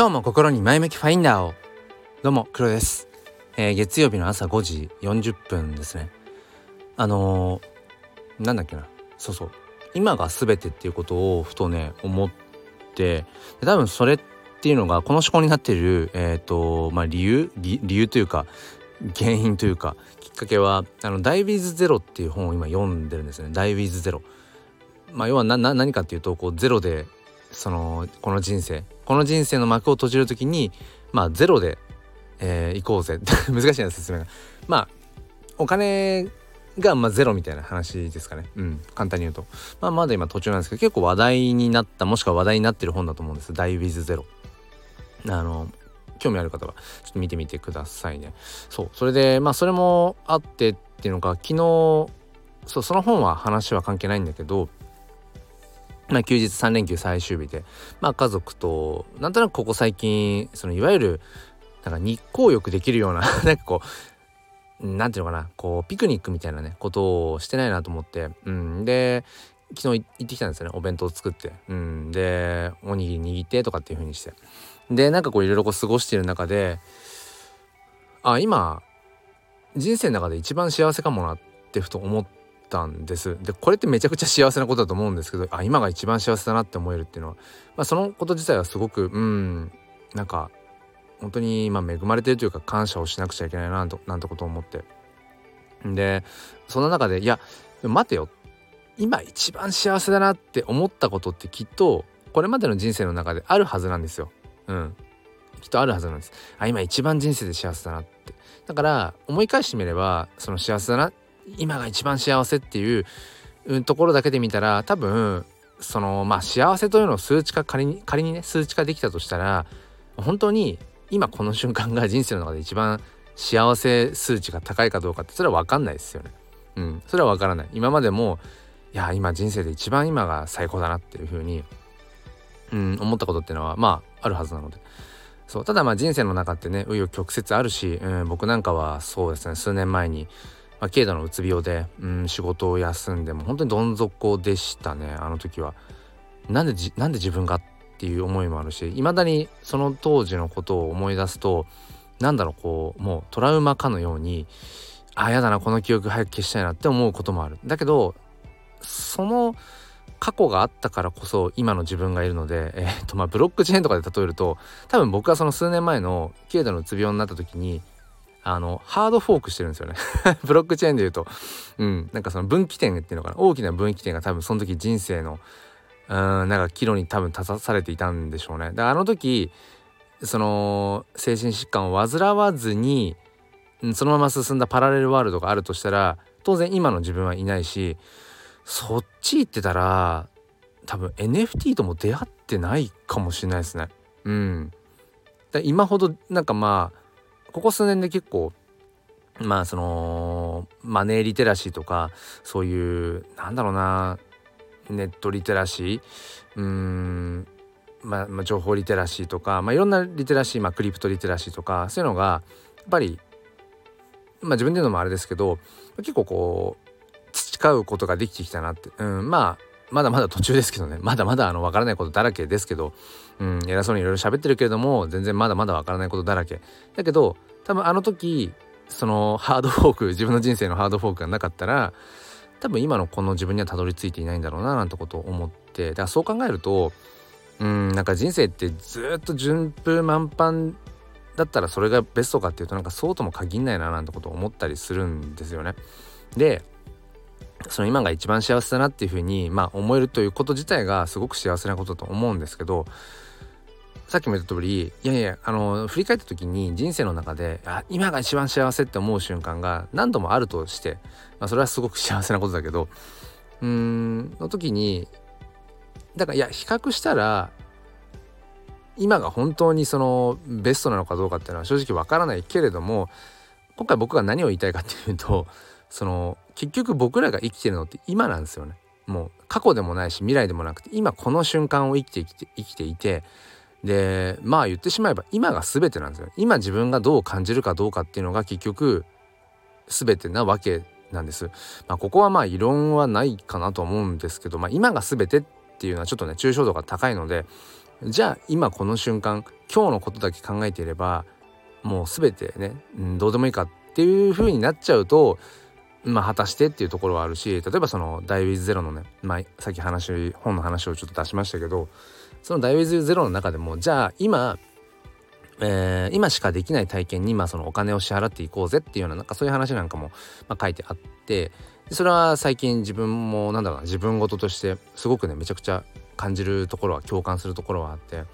今日も心に前向きファインダーを。どうも黒です、えー、月曜日の朝5時40分ですね。あのー、なんだっけな。そうそう。今が全てっていうことをふとね思って多分それっていうのがこの思考になっているえっ、ー、とまあ理由？理由というか原因というかきっかけはあの「ダイ・ウィズ・ゼロ」っていう本を今読んでるんですね「ダイ・ウィズ・ゼロ」まあ要は何かっていうとこうゼロでそのこの人生。この人生の幕を閉じる時にまあゼロで、えー、行こうぜ。難しいな説明が。まあお金がまあゼロみたいな話ですかね。うん。簡単に言うと。まあまだ今途中なんですけど結構話題になったもしくは話題になってる本だと思うんです「ダイ・ウィズ・ゼロ」あの興味ある方はちょっと見てみてくださいね。そう。それでまあそれもあってっていうのが昨日そうその本は話は関係ないんだけどまあ、休日3連休最終日で、まあ、家族となんとなくここ最近そのいわゆるなんか日光浴できるような なんかこうなんていうのかなこうピクニックみたいなねことをしてないなと思って、うん、で昨日行ってきたんですよねお弁当作って、うん、でおにぎり握ってとかっていう風にして。でなんかこういろいろこう過ごしてる中であ今人生の中で一番幸せかもなってふと思ってたんですでこれってめちゃくちゃ幸せなことだと思うんですけどあ今が一番幸せだなって思えるっていうのは、まあ、そのこと自体はすごくうんなんか本当に今恵まれてるというか感謝をしなくちゃいけないなとなんてことを思ってでその中でいや待てよ今一番幸せだなって思ったことってきっとこれまでの人生の中であるはずなんですよ。うん。きっとあるはずなんです。あ今一番人生で幸せだなって。だから思い返してみればその幸せだな今が一番幸せっていう、ところだけで見たら多分そのまあ幸せというのを数値化仮に仮にね数値化できたとしたら本当に今この瞬間が人生の中で一番幸せ数値が高いかどうかってそれは分かんないですよね。うん、それは分からない。今までもいや今人生で一番今が最高だなっていうふうに、うん、思ったことっていうのはまああるはずなので。そうただまあ人生の中ってね紆余曲折あるし、うん、僕なんかはそうですね数年前にまあ、軽度のうつ病で、うん、仕事を休んでも本当にどん底でしたねあの時は。なんでなんで自分がっていう思いもあるしいまだにその当時のことを思い出すとなんだろうこうもうトラウマかのようにあやだなこの記憶早く消したいなって思うこともある。だけどその過去があったからこそ今の自分がいるので、えー、とまあブロックチェーンとかで例えると多分僕はその数年前の軽度のうつ病になった時にあのハードフォークしてるんですよね ブロックチェーンで言うとうんなんかその分岐点っていうのかな大きな分岐点が多分その時人生のうんなんか岐路に多分立たされていたんでしょうね。であの時その精神疾患を患わずにそのまま進んだパラレルワールドがあるとしたら当然今の自分はいないしそっち行ってたら多分 NFT とも出会ってないかもしれないですね。うん。今ほどなんかまあここ数年で結構まあそのマネーリテラシーとかそういうなんだろうなネットリテラシーうんまあ、まあ、情報リテラシーとか、まあ、いろんなリテラシー、まあ、クリプトリテラシーとかそういうのがやっぱり、まあ、自分で言うのもあれですけど結構こう培うことができてきたなって、うん、まあまだまだ途中ですけどね。まだまだあの分からないことだらけですけど、うん、偉そうにいろいろ喋ってるけれども全然まだまだ分からないことだらけ。だけど多分あの時そのハードフォーク自分の人生のハードフォークがなかったら多分今のこの自分にはたどり着いていないんだろうななんてことを思って。だからそう考えるとうんなんか人生ってずっと順風満帆だったらそれがベストかっていうとなんかそうとも限んないななんてことを思ったりするんですよね。でその今が一番幸せだなっていうふうに、まあ、思えるということ自体がすごく幸せなことだと思うんですけどさっきも言った通りいやいやあの振り返った時に人生の中であ今が一番幸せって思う瞬間が何度もあるとして、まあ、それはすごく幸せなことだけどうーんの時にだからいや比較したら今が本当にそのベストなのかどうかっていうのは正直わからないけれども今回僕が何を言いたいかっていうとその結局僕らが生きてるのって今なんですよね。もう過去でもないし未来でもなくて今この瞬間を生きて生きて生きていてでまあ言ってしまえば今が全てなんですよ。今自分がどう感じるかどうかっていうのが結局全てなわけなんです。まあ、ここはまあ異論はないかなと思うんですけど、まあ、今が全てっていうのはちょっとね抽象度が高いのでじゃあ今この瞬間今日のことだけ考えていればもう全てね、うん、どうでもいいかっていう風になっちゃうとまあ果たしてっていうところはあるし例えばその「ダイウィズゼロのね、まあ、さっき話本の話をちょっと出しましたけどその「ダイウィズゼロの中でもじゃあ今えー、今しかできない体験に、まあ、そのお金を支払っていこうぜっていうようななんかそういう話なんかも、まあ、書いてあってそれは最近自分もなんだろうな自分事としてすごくねめちゃくちゃ感じるところは共感するところはあって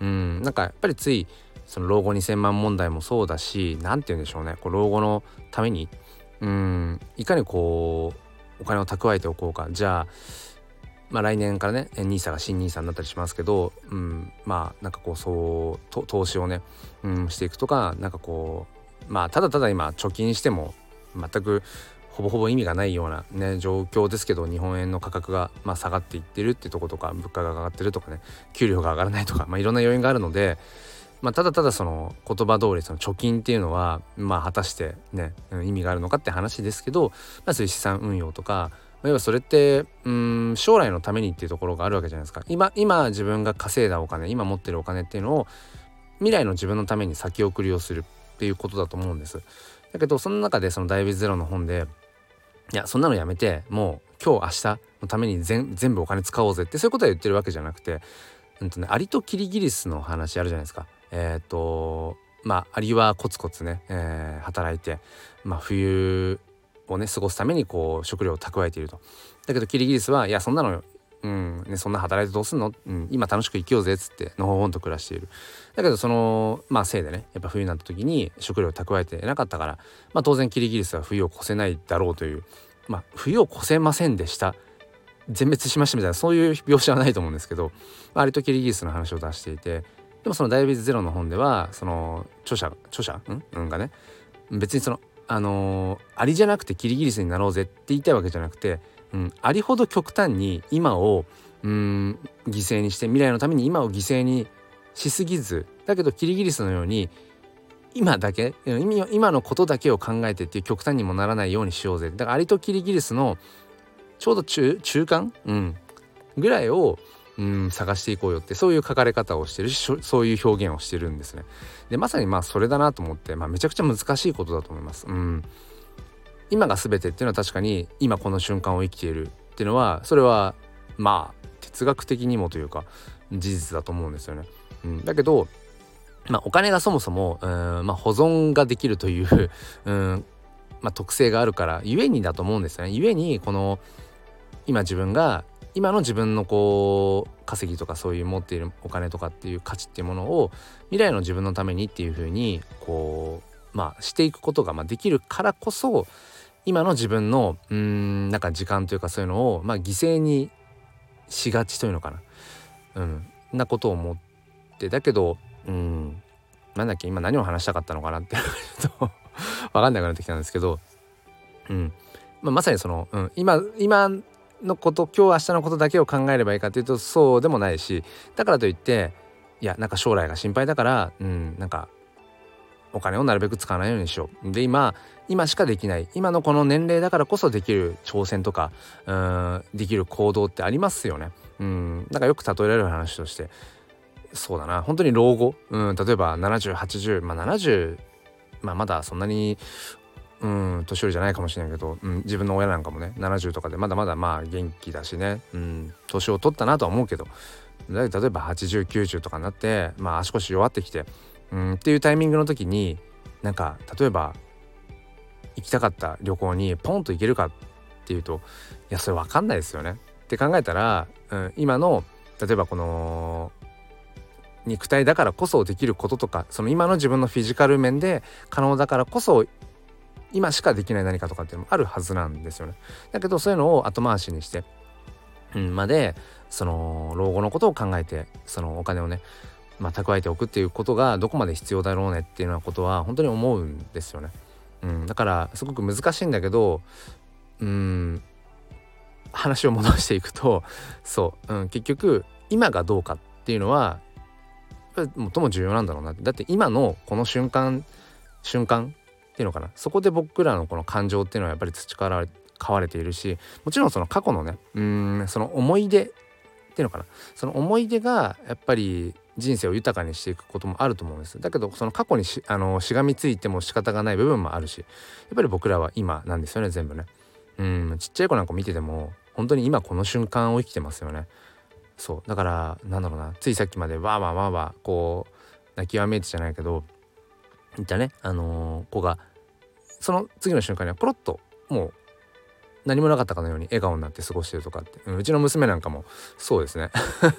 うんなんかやっぱりついその老後2,000万問題もそうだし何て言うんでしょうねこう老後のためにうん。いかにこうお金を蓄えておこうか。じゃあまあ、来年からね NISA が新 NISA になったりしますけど、うん、まあなんかこうそう投資をね、うん、していくとかなんかこうまあただただ今貯金しても全くほぼほぼ意味がないようなね状況ですけど日本円の価格がまあ下がっていってるってとことか物価が上がってるとかね給料が上がらないとか、まあ、いろんな要因があるので、まあ、ただただその言葉通りその貯金っていうのはまあ果たしてね意味があるのかって話ですけど、まあ、そういう資産運用とか要はそれってうん将来のためにっていうところがあるわけじゃないですか今今自分が稼いだお金今持ってるお金っていうのを未来の自分のために先送りをするっていうことだと思うんですだけどその中でその「ダイビズゼロ」の本でいやそんなのやめてもう今日明日のために全部お金使おうぜってそういうことは言ってるわけじゃなくて、うんとね、アリとキリギリスの話あるじゃないですか。えっ、ー、とまあアリはコツコツね、えー、働いて、まあ、冬をね過ごすためにこう食料を蓄えていると。だけどキリギリスはいやそんなのうんね、そんな働いてどうすんの、うん、今楽しく生きようぜっつってのほほんと暮らしている。だけどそのまあせいでねやっぱ冬になった時に食料を蓄えてなかったから、まあ、当然キリギリスは冬を越せないだろうというまあ冬を越せませんでした。全滅しましたみたいなそういう描写はないと思うんですけど割とキリギリスの話を出していてでもその「ダイビズゼロ」の本ではその著者著者、ん、うん、がね別にそのあのー、アリじゃなくてキリギリスになろうぜって言いたいわけじゃなくて、うん、アリほど極端に今をうん犠牲にして未来のために今を犠牲にしすぎずだけどキリギリスのように今だけ今のことだけを考えてっていう極端にもならないようにしようぜ。だからアリとキリギリスのちょうど中中間、うん、ぐらいをうん探していこうよってそういう書かれ方をしてるしそういう表現をしてるんですね。でまさにまあそれだなと思って、まあ、めちゃくちゃ難しいことだと思います。うん、今が全てっていうのは確かに今この瞬間を生きているっていうのはそれはまあ哲学的にもというか事実だと思うんですよね。うん、だけど、まあ、お金がそもそもうん、まあ、保存ができるという うんまあ、特性があるからゆえにだと思うんですよね。ゆえにこの今自分が今の自分のこう稼ぎとかそういう持っているお金とかっていう価値っていうものを未来の自分のためにっていうふうにこうまあしていくことがまできるからこそ今の自分のうんなんか時間というかそういうのをまあ犠牲にしがちというのかなうんなことを思ってだけどうんなんだっけ今何を話したかったのかなってと分かんなくなってきたんですけどうん。まあ、まさにその、うん、今今のこと今日明日のことだけを考えればいいかというとそうでもないしだからといっていやなんか将来が心配だからうんなんかお金をなるべく使わないようにしよう。で今今しかできない今のこの年齢だからこそできる挑戦とかうんできる行動ってありますよね。うんなんかよく例えられる話としてそうだな本当に老後、うん、例えば7080まあ70まあまだそんなにうん年寄りじゃないかもしれないけど、うん、自分の親なんかもね70とかでまだまだまあ元気だしね、うん、年を取ったなとは思うけど例えば8090とかになってまあ足腰弱ってきて、うん、っていうタイミングの時になんか例えば行きたかった旅行にポンと行けるかっていうといやそれ分かんないですよね。って考えたら、うん、今の例えばこの肉体だからこそできることとかその今の自分のフィジカル面で可能だからこそ今しかできない何かとかっていうのもあるはずなんですよね。だけどそういうのを後回しにして、うん、までその老後のことを考えてそのお金をねまあ、蓄えておくっていうことがどこまで必要だろうねっていうようなことは本当に思うんですよね。うん、だからすごく難しいんだけどうん話を戻していくとそう、うん、結局今がどうかっていうのは最も重要なんだろうなってだって今のこの瞬間瞬間っていうのかな。そこで僕らのこの感情っていうのはやっぱり培われ飼われているしもちろんその過去のねうんその思い出っていうのかな。その思い出がやっぱり人生を豊かにしていくこともあると思うんです。だけどその過去にしあのしがみついても仕方がない部分もあるしやっぱり僕らは今なんですよね全部ね。うんちっちゃい子なんか見てても本当に今この瞬間を生きてますよね。そうだからなんだろうなついさっきまでわーわーわーわーこう泣きわめいてじゃないけどいたねあのー、子がその次の瞬間にはコロッともう何もなかったかのように笑顔になって過ごしてるとかって、うん、うちの娘なんかもそうですね。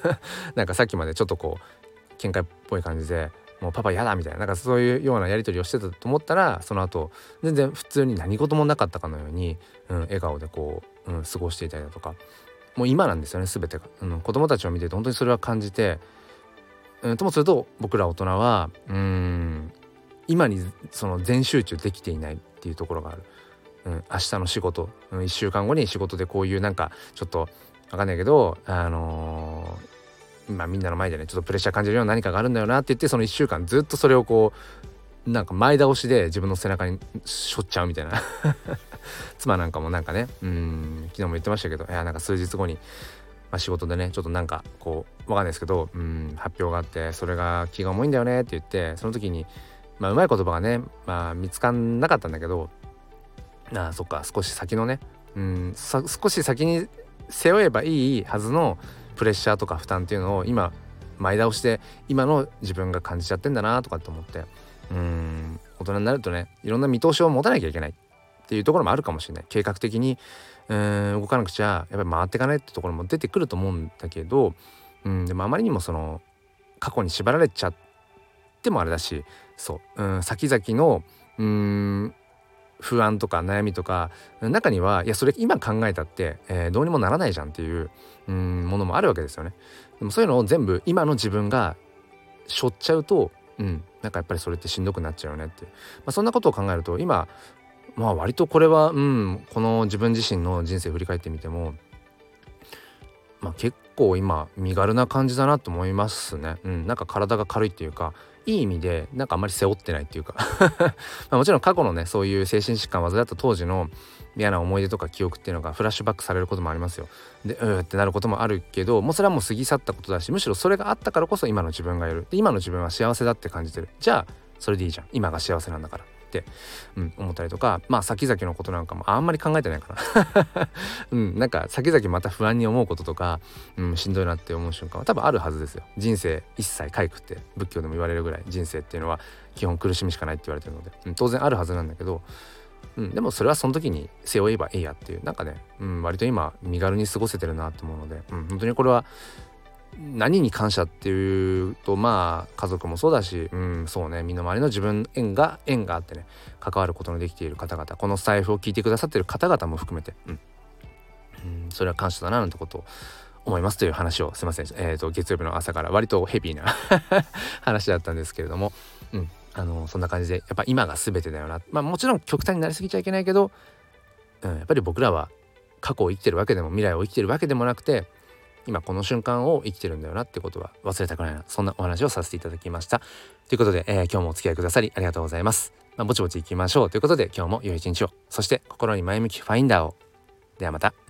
なんかさっきまでちょっとこう喧嘩っぽい感じでもうパパ嫌だみたいななんかそういうようなやり取りをしてたと思ったらその後全然普通に何事もなかったかのように、うん、笑顔でこう、うん、過ごしていたりだとか。もう今なんですよね全てが、うん、子供たちを見てて本当にそれは感じて、うん、ともすると僕ら大人はうん今にその全集中できていないっていうところがある。うん、明日の仕事、うん、1週間後に仕事でこういうなんかちょっと分かんないけどあのー、今みんなの前でねちょっとプレッシャー感じるような何かがあるんだよなって言ってその1週間ずっとそれをこうなんか前倒しで自分の背中にしょっちゃうみたいな 妻なんかもなんかねうん昨日も言ってましたけどいやなんか数日後に、仕事でねちょっとなんかこうわかんないですけどうん発表があってそれが気が重いんだよねって言ってその時にまあうまい言葉がね、まあ、見つかんなかったんだけどああそっか少し先のねうん少し先に背負えばいいはずのプレッシャーとか負担っていうのを今前倒して今の自分が感じちゃってんだなとかって思ってうん大人になるとねいろんな見通しを持たなきゃいけないっていうところもあるかもしれない。計画的にうん動かなくちゃやっぱり回っていかないってところも出てくると思うんだけどうんでもあまりにもその過去に縛られちゃってもあれだしそううん先々のうん不安とか悩みとか中にはいやそれ今考えたって、えー、どうにもならないじゃんっていううんものもあるわけですよね。でもそういうのを全部今の自分が背負っちゃうと、うん、なんかやっぱりそれってしんどくなっちゃうよねっていう、まあ、そんなことを考えると今まあ割とこれは、うん、この自分自身の人生振り返ってみても、まあ、結構今身軽な感じだなと思いますね。うん、なんか体が軽いっていうかいい意味でなんかあんまり背負ってないっていうか まもちろん過去のねそういう精神疾患を患った当時の嫌な思い出とか記憶っていうのがフラッシュバックされることもありますよ。でうーってなることもあるけどもうそれはもう過ぎ去ったことだしむしろそれがあったからこそ今の自分がいるで今の自分は幸せだって感じてるじゃあそれでいいじゃん今が幸せなんだから。、うん、思ったりとかまあ先々のことなんかもあんまり考えてないかな。うんなんか先々また不安に思うこととか、うん、しんどいなって思う瞬間は多分あるはずですよ。人生一切回復って仏教でも言われるぐらい人生っていうのは基本苦しみしかないって言われてるので、うん、当然あるはずなんだけどうん、でもそれはその時に背負えばいいやっていうなんかね、うん、割と今身軽に過ごせてるなと思うので、うん、本当にこれは何に感謝っていうとまあ家族もそうだし、うん、そうね。身の回りの自分縁が縁があってね関わることのできている方々この財布を聞いてくださってる方々も含めて、うん、うん、それは感謝だななんてことを思いますという話をすいません、えーと、月曜日の朝から割とヘビーな 話だったんですけれども、うん、あのそんな感じでやっぱ今が全てだよな。まあもちろん極端になりすぎちゃいけないけど、うん、やっぱり僕らは過去を生きてるわけでも未来を生きてるわけでもなくて今この瞬間を生きてるんだよなってことは忘れたくないな。そんなお話をさせていただきました。ということで、えー、今日もお付き合いくださりありがとうございます。まあ、ぼちぼち行きましょう。ということで今日も良い一日を。そして心に前向きファインダーを。ではまた。